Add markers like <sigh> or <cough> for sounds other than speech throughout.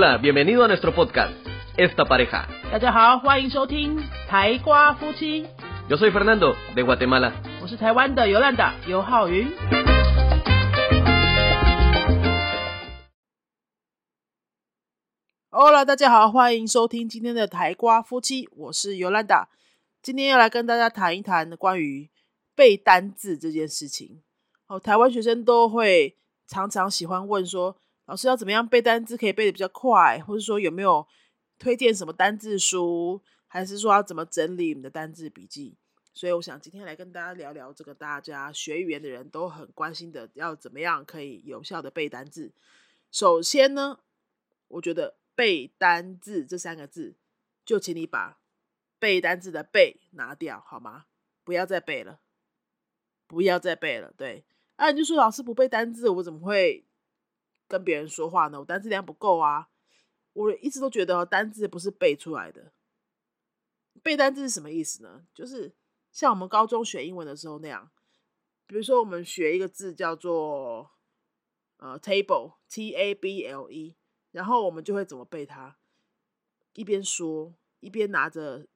Hola, bienvenido a nuestro podcast, Esta Pareja. 大家好，欢迎收听台瓜夫妻，Yo soy Fernando, de Guatemala. 我是台湾的尤兰达尤浩云。Hola，大家好，欢迎收听今天的台瓜夫妻，我是尤兰达。今天要来跟大家谈一谈关于背单字这件事情。哦，台湾学生都会常常喜欢问说，老师要怎么样背单字可以背得比较快，或者说有没有推荐什么单字书，还是说要怎么整理你的单字笔记？所以我想今天来跟大家聊聊这个大家学语言的人都很关心的，要怎么样可以有效的背单字。首先呢，我觉得背单字这三个字，就请你把背单字的背拿掉好吗？不要再背了，不要再背了。对，啊，你就说老师不背单字，我怎么会跟别人说话呢？我单字量不够啊。我一直都觉得单字不是背出来的。背单字是什么意思呢？就是像我们高中学英文的时候那样，比如说我们学一个字叫做呃 table，t a b l e，然后我们就会怎么背它，一边说一边拿着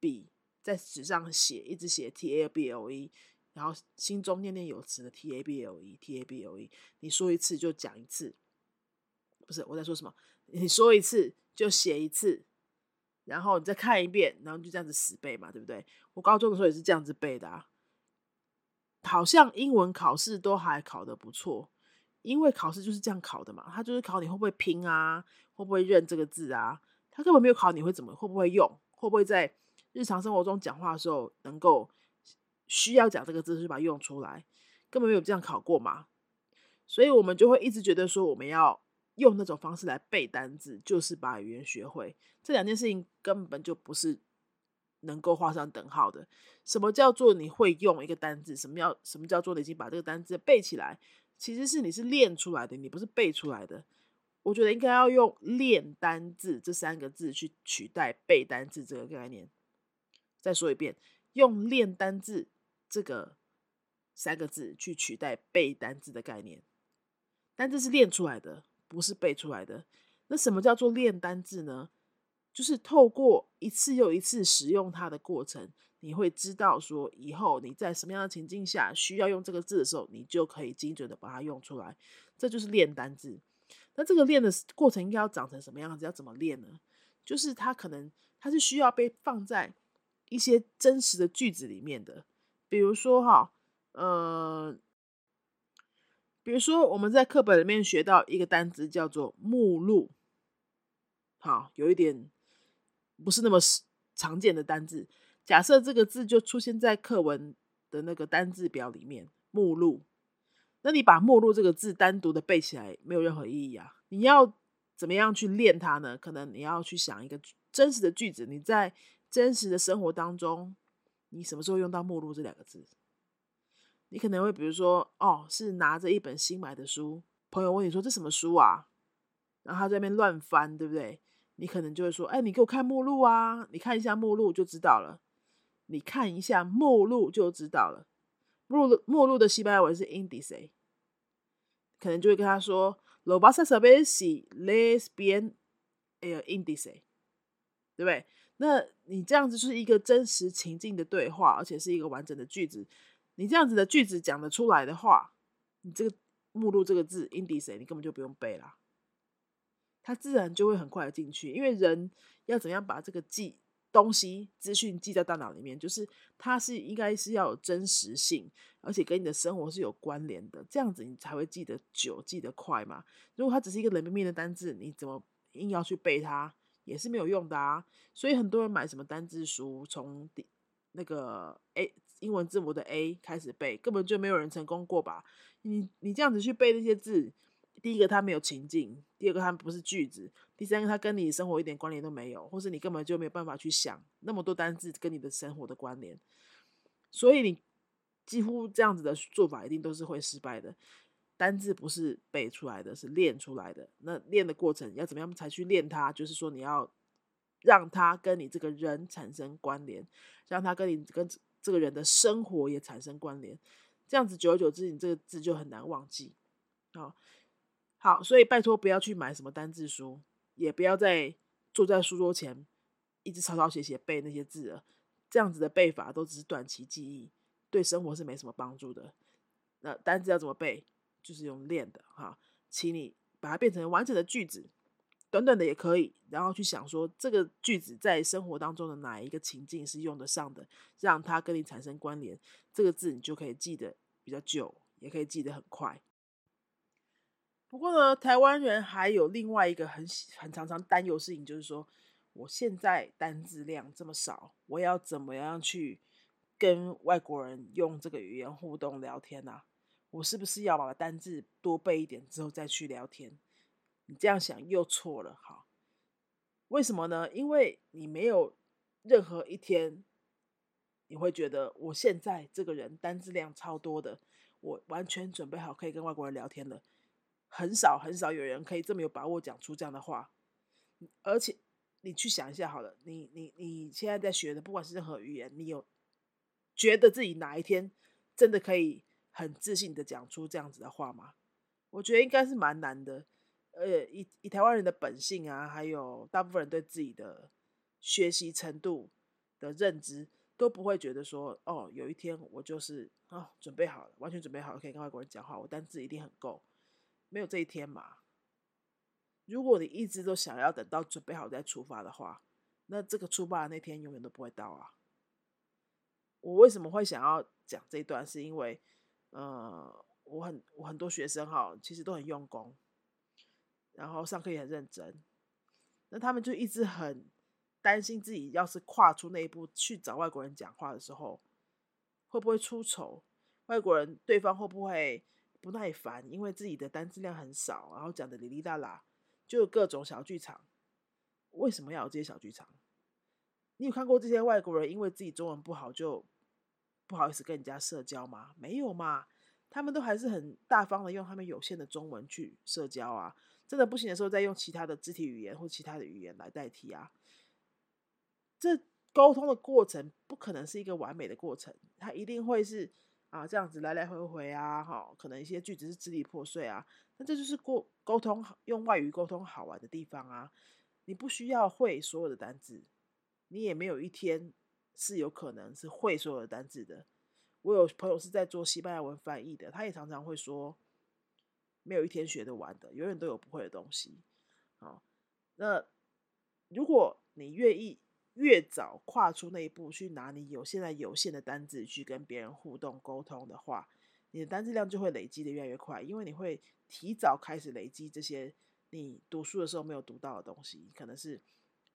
笔在纸上写，一直写 t a b l e，然后心中念念有词的 t a b l e，t a b l e，你说一次就讲一次，不是我在说什么？你说一次就写一次，然后你再看一遍，然后就这样子死背嘛，对不对？我高中的时候也是这样子背的啊。好像英文考试都还考得不错，因为考试就是这样考的嘛，他就是考你会不会拼啊，会不会认这个字啊，他根本没有考你会怎么会不会用，会不会在日常生活中讲话的时候能够需要讲这个字就把它用出来，根本没有这样考过嘛，所以我们就会一直觉得说我们要。用那种方式来背单字，就是把语言学会。这两件事情根本就不是能够画上等号的。什么叫做你会用一个单字？什么叫什么叫做你已经把这个单字背起来？其实是你是练出来的，你不是背出来的。我觉得应该要用“练单字”这三个字去取代背单字这个概念。再说一遍，用“练单字”这个三个字去取代背单字的概念。单字是练出来的。不是背出来的。那什么叫做练单字呢？就是透过一次又一次使用它的过程，你会知道说以后你在什么样的情境下需要用这个字的时候，你就可以精准的把它用出来。这就是练单字。那这个练的过程应该要长成什么样子？要怎么练呢？就是它可能它是需要被放在一些真实的句子里面的，比如说哈，呃。比如说，我们在课本里面学到一个单词叫做“目录”，好，有一点不是那么常见的单字。假设这个字就出现在课文的那个单字表里面，“目录”，那你把“目录”这个字单独的背起来，没有任何意义啊！你要怎么样去练它呢？可能你要去想一个真实的句子，你在真实的生活当中，你什么时候用到“目录”这两个字？你可能会比如说，哦，是拿着一本新买的书，朋友问你说这什么书啊？然后他在那边乱翻，对不对？你可能就会说，哎，你给我看目录啊，你看一下目录就知道了。你看一下目录就知道了。目录目录的西班牙文是 indice，可能就会跟他说，lo vas a saber si lees bien el indice，对不对？那你这样子就是一个真实情境的对话，而且是一个完整的句子。你这样子的句子讲得出来的话，你这个目录这个字 indice 你根本就不用背啦，它自然就会很快的进去。因为人要怎样把这个记东西资讯记在大脑里面，就是它是应该是要有真实性，而且跟你的生活是有关联的，这样子你才会记得久、记得快嘛。如果它只是一个冷冰冰的单字，你怎么硬要去背它也是没有用的啊。所以很多人买什么单字书，从第那个 A。英文字母的 A 开始背，根本就没有人成功过吧？你你这样子去背那些字，第一个它没有情境，第二个它不是句子，第三个它跟你生活一点关联都没有，或是你根本就没有办法去想那么多单字跟你的生活的关联，所以你几乎这样子的做法一定都是会失败的。单字不是背出来的，是练出来的。那练的过程要怎么样才去练它？就是说你要让它跟你这个人产生关联，让它跟你跟。这个人的生活也产生关联，这样子久而久之，你这个字就很难忘记。好，好，所以拜托不要去买什么单字书，也不要再坐在书桌前一直抄抄写写背那些字了。这样子的背法都只是短期记忆，对生活是没什么帮助的。那单字要怎么背？就是用练的哈，请你把它变成完整的句子，短短的也可以，然后去想说这个句子在生活当中的哪一个情境是用得上的，让它跟你产生关联，这个字你就可以记得比较久，也可以记得很快。不过呢，台湾人还有另外一个很很常常担忧事情，就是说，我现在单字量这么少，我要怎么样去跟外国人用这个语言互动聊天呢？我是不是要把单字多背一点之后再去聊天？你这样想又错了哈。为什么呢？因为你没有任何一天你会觉得我现在这个人单字量超多的，我完全准备好可以跟外国人聊天了。很少很少有人可以这么有把握讲出这样的话。而且你去想一下好了，你你你现在在学的不管是任何语言，你有觉得自己哪一天真的可以？很自信的讲出这样子的话吗？我觉得应该是蛮难的。呃，以以台湾人的本性啊，还有大部分人对自己的学习程度的认知，都不会觉得说，哦，有一天我就是啊，准备好了，完全准备好了，可以跟外国人讲话，我单字一定很够。没有这一天嘛？如果你一直都想要等到准备好再出发的话，那这个出发的那天永远都不会到啊。我为什么会想要讲这一段？是因为。呃，我很我很多学生哈，其实都很用功，然后上课也很认真。那他们就一直很担心自己要是跨出那一步去找外国人讲话的时候，会不会出丑？外国人对方会不会不耐烦？因为自己的单词量很少，然后讲的哩哩啦啦，就各种小剧场。为什么要有这些小剧场？你有看过这些外国人因为自己中文不好就？不好意思跟人家社交吗？没有嘛，他们都还是很大方的用他们有限的中文去社交啊。真的不行的时候，再用其他的肢体语言或其他的语言来代替啊。这沟通的过程不可能是一个完美的过程，它一定会是啊这样子来来回回啊，哈，可能一些句子是支离破碎啊。那这就是过沟通用外语沟通好玩的地方啊。你不需要会所有的单字，你也没有一天。是有可能是会所有的单字的。我有朋友是在做西班牙文翻译的，他也常常会说，没有一天学得完的，永远都有不会的东西。好，那如果你愿意越早跨出那一步，去拿你有现在有限的单字去跟别人互动沟通的话，你的单字量就会累积的越来越快，因为你会提早开始累积这些你读书的时候没有读到的东西，可能是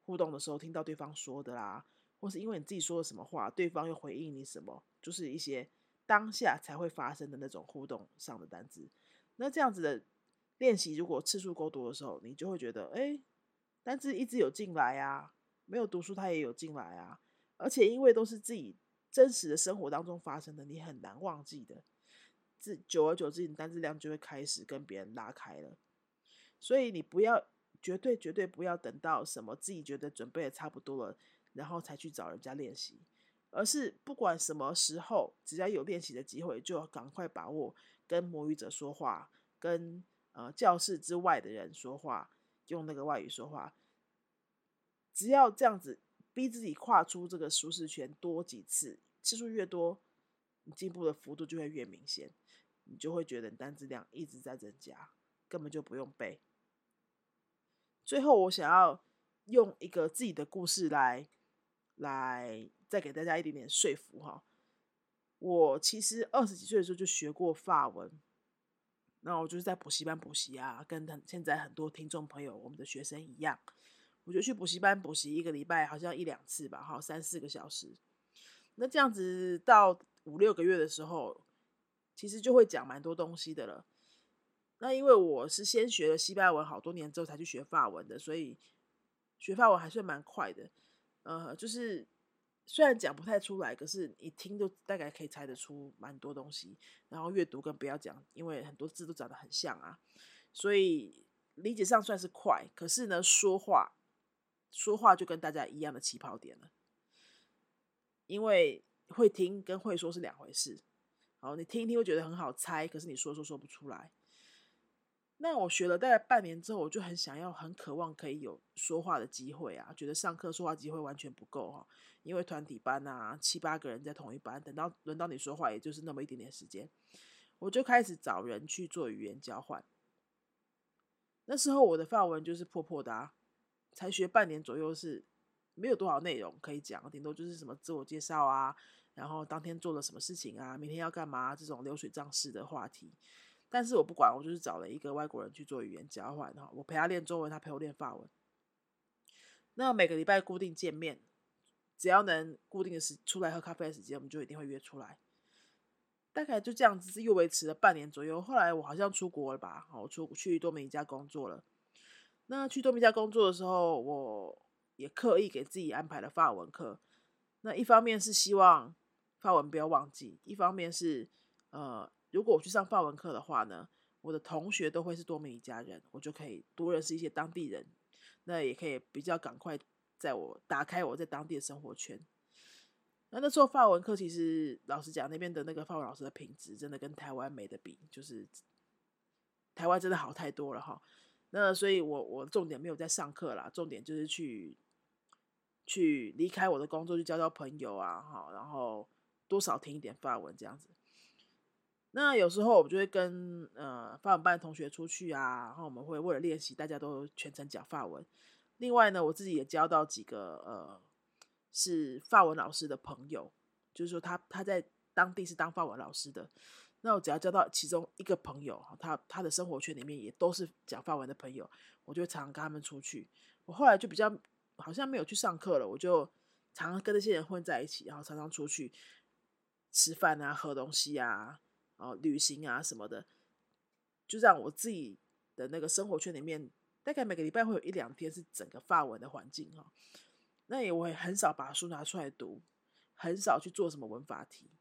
互动的时候听到对方说的啦。或是因为你自己说了什么话，对方又回应你什么，就是一些当下才会发生的那种互动上的单字。那这样子的练习，如果次数够多的时候，你就会觉得，哎，单字一直有进来啊，没有读书它也有进来啊。而且因为都是自己真实的生活当中发生的，你很难忘记的。自久而久之，你单字量就会开始跟别人拉开了。所以你不要，绝对绝对不要等到什么自己觉得准备的差不多了。然后才去找人家练习，而是不管什么时候，只要有练习的机会，就要赶快把握跟母语者说话，跟呃教室之外的人说话，用那个外语说话。只要这样子逼自己跨出这个舒适圈多几次，次数越多，你进步的幅度就会越明显，你就会觉得单词量一直在增加，根本就不用背。最后，我想要用一个自己的故事来。来，再给大家一点点说服哈。我其实二十几岁的时候就学过法文，那我就是在补习班补习啊，跟很现在很多听众朋友我们的学生一样，我就去补习班补习一个礼拜，好像一两次吧，哈，三四个小时。那这样子到五六个月的时候，其实就会讲蛮多东西的了。那因为我是先学了西班牙文好多年之后才去学法文的，所以学法文还算蛮快的。呃，就是虽然讲不太出来，可是一听就大概可以猜得出蛮多东西。然后阅读跟不要讲，因为很多字都长得很像啊，所以理解上算是快。可是呢，说话说话就跟大家一样的起跑点了，因为会听跟会说是两回事。好，你听一听会觉得很好猜，可是你说说说不出来。那我学了大概半年之后，我就很想要、很渴望可以有说话的机会啊，觉得上课说话机会完全不够哈，因为团体班啊，七八个人在同一班，等到轮到你说话，也就是那么一点点时间，我就开始找人去做语言交换。那时候我的范文就是破破的，啊，才学半年左右，是没有多少内容可以讲，顶多就是什么自我介绍啊，然后当天做了什么事情啊，明天要干嘛这种流水账式的话题。但是我不管，我就是找了一个外国人去做语言交换哈，我陪他练中文，他陪我练法文。那每个礼拜固定见面，只要能固定的时出来喝咖啡的时间，我们就一定会约出来。大概就这样子，又维持了半年左右。后来我好像出国了吧，我出去多米尼加工作了。那去多米尼加工作的时候，我也刻意给自己安排了法文课。那一方面是希望法文不要忘记，一方面是呃。如果我去上法文课的话呢，我的同学都会是多米尼加人，我就可以多认识一些当地人，那也可以比较赶快在我打开我在当地的生活圈。那那时候法文课其实老实讲，那边的那个法文老师的品质真的跟台湾没得比，就是台湾真的好太多了哈。那所以我我重点没有在上课啦，重点就是去去离开我的工作去交交朋友啊，哈，然后多少听一点法文这样子。那有时候我就会跟呃法文班的同学出去啊，然后我们会为了练习，大家都全程讲法文。另外呢，我自己也交到几个呃是法文老师的朋友，就是说他他在当地是当法文老师的。那我只要交到其中一个朋友，他他的生活圈里面也都是讲法文的朋友，我就常常跟他们出去。我后来就比较好像没有去上课了，我就常常跟那些人混在一起，然后常常出去吃饭啊、喝东西啊。哦，旅行啊什么的，就让我自己的那个生活圈里面，大概每个礼拜会有一两天是整个发文的环境哈。那也我也很少把书拿出来读，很少去做什么文法题。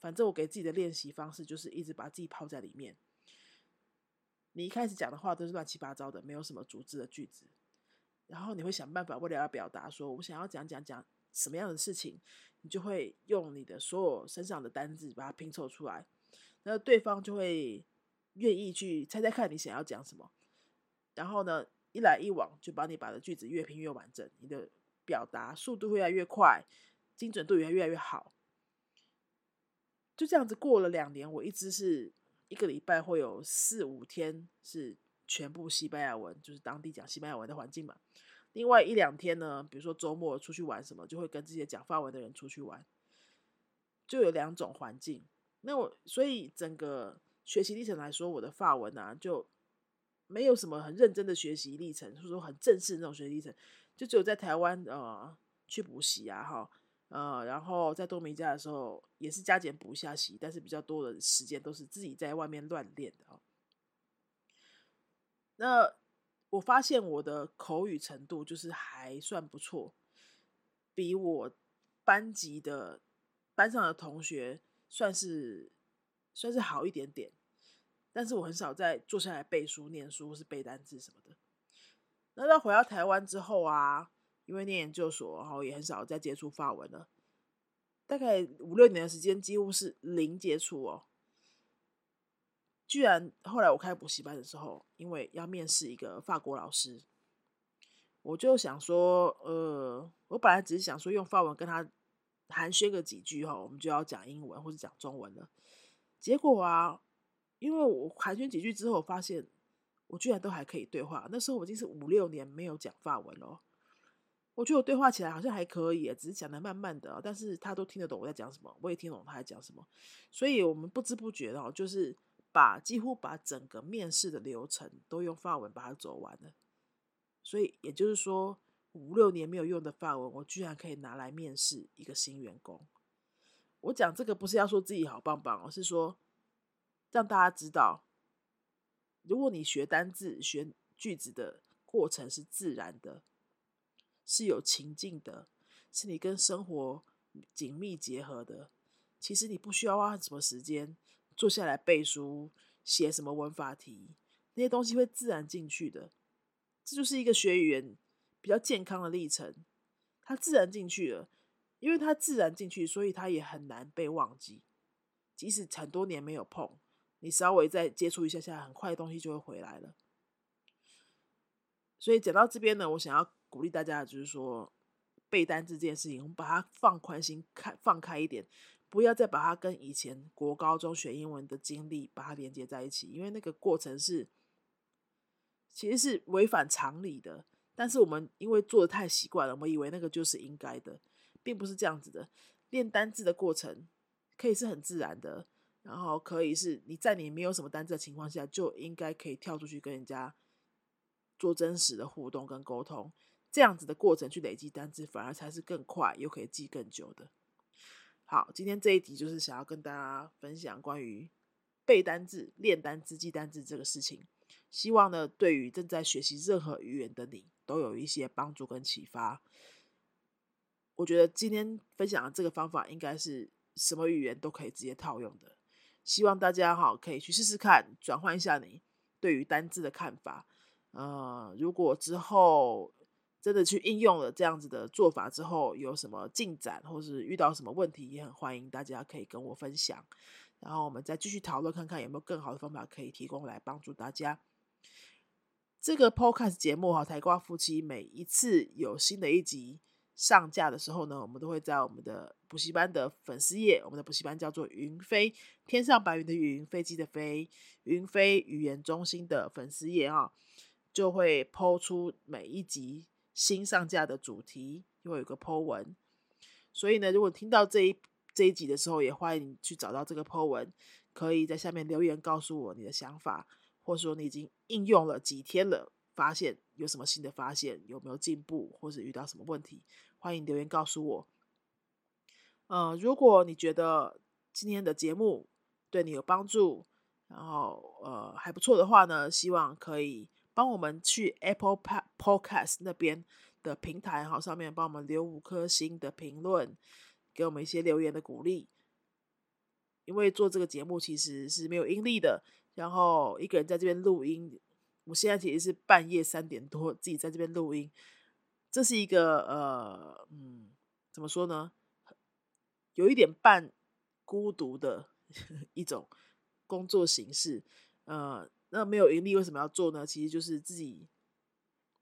反正我给自己的练习方式就是一直把自己泡在里面。你一开始讲的话都是乱七八糟的，没有什么组织的句子。然后你会想办法，为了要表达说我想要讲讲讲什么样的事情，你就会用你的所有身上的单字把它拼凑出来。那对方就会愿意去猜猜看你想要讲什么，然后呢，一来一往就把你把的句子越拼越完整，你的表达速度会越来越快，精准度也越来越好。就这样子过了两年，我一直是一个礼拜会有四五天是全部西班牙文，就是当地讲西班牙文的环境嘛。另外一两天呢，比如说周末出去玩什么，就会跟这些讲法文的人出去玩，就有两种环境。那我所以整个学习历程来说，我的法文啊就没有什么很认真的学习历程，或者说很正式那种学习历程，就只有在台湾呃去补习啊哈呃，然后在多米加的时候也是加减补一下习，但是比较多的时间都是自己在外面乱练的哦。那我发现我的口语程度就是还算不错，比我班级的班上的同学。算是算是好一点点，但是我很少在坐下来背书、念书或是背单词什么的。那到回到台湾之后啊，因为念研究所，然后也很少再接触法文了。大概五六年的时间，几乎是零接触哦。居然后来我开补习班的时候，因为要面试一个法国老师，我就想说，呃，我本来只是想说用法文跟他。寒暄个几句哈，我们就要讲英文或者讲中文了。结果啊，因为我寒暄几句之后，发现我居然都还可以对话。那时候我已经是五六年没有讲法文了，我觉得我对话起来好像还可以，只是讲的慢慢的，但是他都听得懂我在讲什么，我也听懂他在讲什么。所以我们不知不觉的，就是把几乎把整个面试的流程都用法文把它走完了。所以也就是说。五六年没有用的法文，我居然可以拿来面试一个新员工。我讲这个不是要说自己好棒棒，而是说让大家知道，如果你学单字、学句子的过程是自然的，是有情境的，是你跟生活紧密结合的，其实你不需要花什么时间坐下来背书、写什么文法题，那些东西会自然进去的。这就是一个学语言。比较健康的历程，它自然进去了，因为它自然进去，所以它也很难被忘记。即使很多年没有碰，你稍微再接触一下下，很快东西就会回来了。所以讲到这边呢，我想要鼓励大家，就是说背单词这件事情，我们把它放宽心，看放开一点，不要再把它跟以前国高中学英文的经历把它连接在一起，因为那个过程是其实是违反常理的。但是我们因为做的太习惯了，我们以为那个就是应该的，并不是这样子的。练单字的过程可以是很自然的，然后可以是你在你没有什么单字的情况下，就应该可以跳出去跟人家。做真实的互动跟沟通，这样子的过程去累积单词，反而才是更快又可以记更久的。好，今天这一集就是想要跟大家分享关于背单字、练单字、记单字这个事情。希望呢，对于正在学习任何语言的你，都有一些帮助跟启发。我觉得今天分享的这个方法，应该是什么语言都可以直接套用的。希望大家哈可以去试试看，转换一下你对于单字的看法。呃，如果之后真的去应用了这样子的做法之后，有什么进展，或是遇到什么问题，也很欢迎大家可以跟我分享，然后我们再继续讨论，看看有没有更好的方法可以提供来帮助大家。这个 Podcast 节目哈，台瓜夫妻每一次有新的一集上架的时候呢，我们都会在我们的补习班的粉丝页，我们的补习班叫做云飞，天上白云的云，飞机的飞，云飞语言中心的粉丝页哈。就会抛出每一集新上架的主题，就会有个 Po 文。所以呢，如果听到这一这一集的时候，也欢迎去找到这个 Po 文，可以在下面留言告诉我你的想法，或者说你已经应用了几天了，发现有什么新的发现，有没有进步，或者遇到什么问题，欢迎留言告诉我。呃，如果你觉得今天的节目对你有帮助，然后呃还不错的话呢，希望可以。帮我们去 Apple Podcast 那边的平台哈，上面帮我们留五颗星的评论，给我们一些留言的鼓励。因为做这个节目其实是没有盈利的，然后一个人在这边录音，我现在其实是半夜三点多自己在这边录音，这是一个呃嗯，怎么说呢？有一点半孤独的 <laughs> 一种工作形式，呃。那没有盈利为什么要做呢？其实就是自己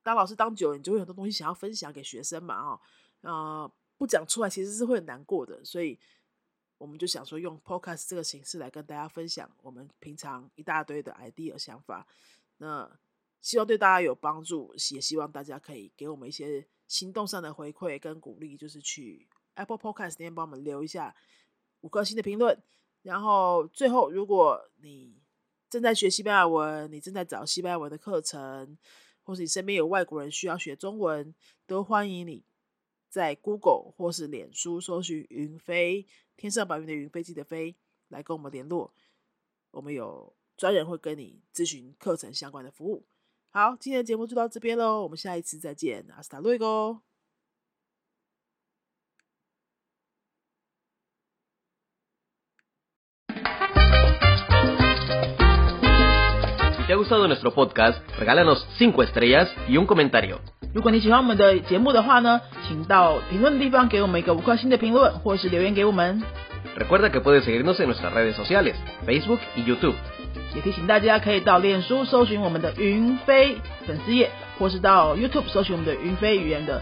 当老师当久了，你就会很多东西想要分享给学生嘛，哦，呃，不讲出来其实是会很难过的，所以我们就想说用 podcast 这个形式来跟大家分享我们平常一大堆的 idea 想法。那希望对大家有帮助，也希望大家可以给我们一些行动上的回馈跟鼓励，就是去 Apple Podcast 那边帮我们留一下五颗星的评论。然后最后，如果你正在学西班牙文，你正在找西班牙文的课程，或是你身边有外国人需要学中文，都欢迎你在 Google 或是脸书搜寻“云飞”，天上白云的云，飞机的飞，来跟我们联络。我们有专人会跟你咨询课程相关的服务。好，今天的节目就到这边喽，我们下一次再见，阿斯塔瑞哥。te ha gustado nuestro podcast, regálanos 5 estrellas y un comentario. 如果你喜欢我们的节目的话呢，请到评论地方给我们一个五颗星的评论，或是留言给我们。Recuerda que puedes seguirnos en nuestras redes sociales, Facebook y YouTube. 也提醒大家可以到脸书搜寻我们的云飞粉丝页，或是到 YouTube 搜寻我们的云飞语言的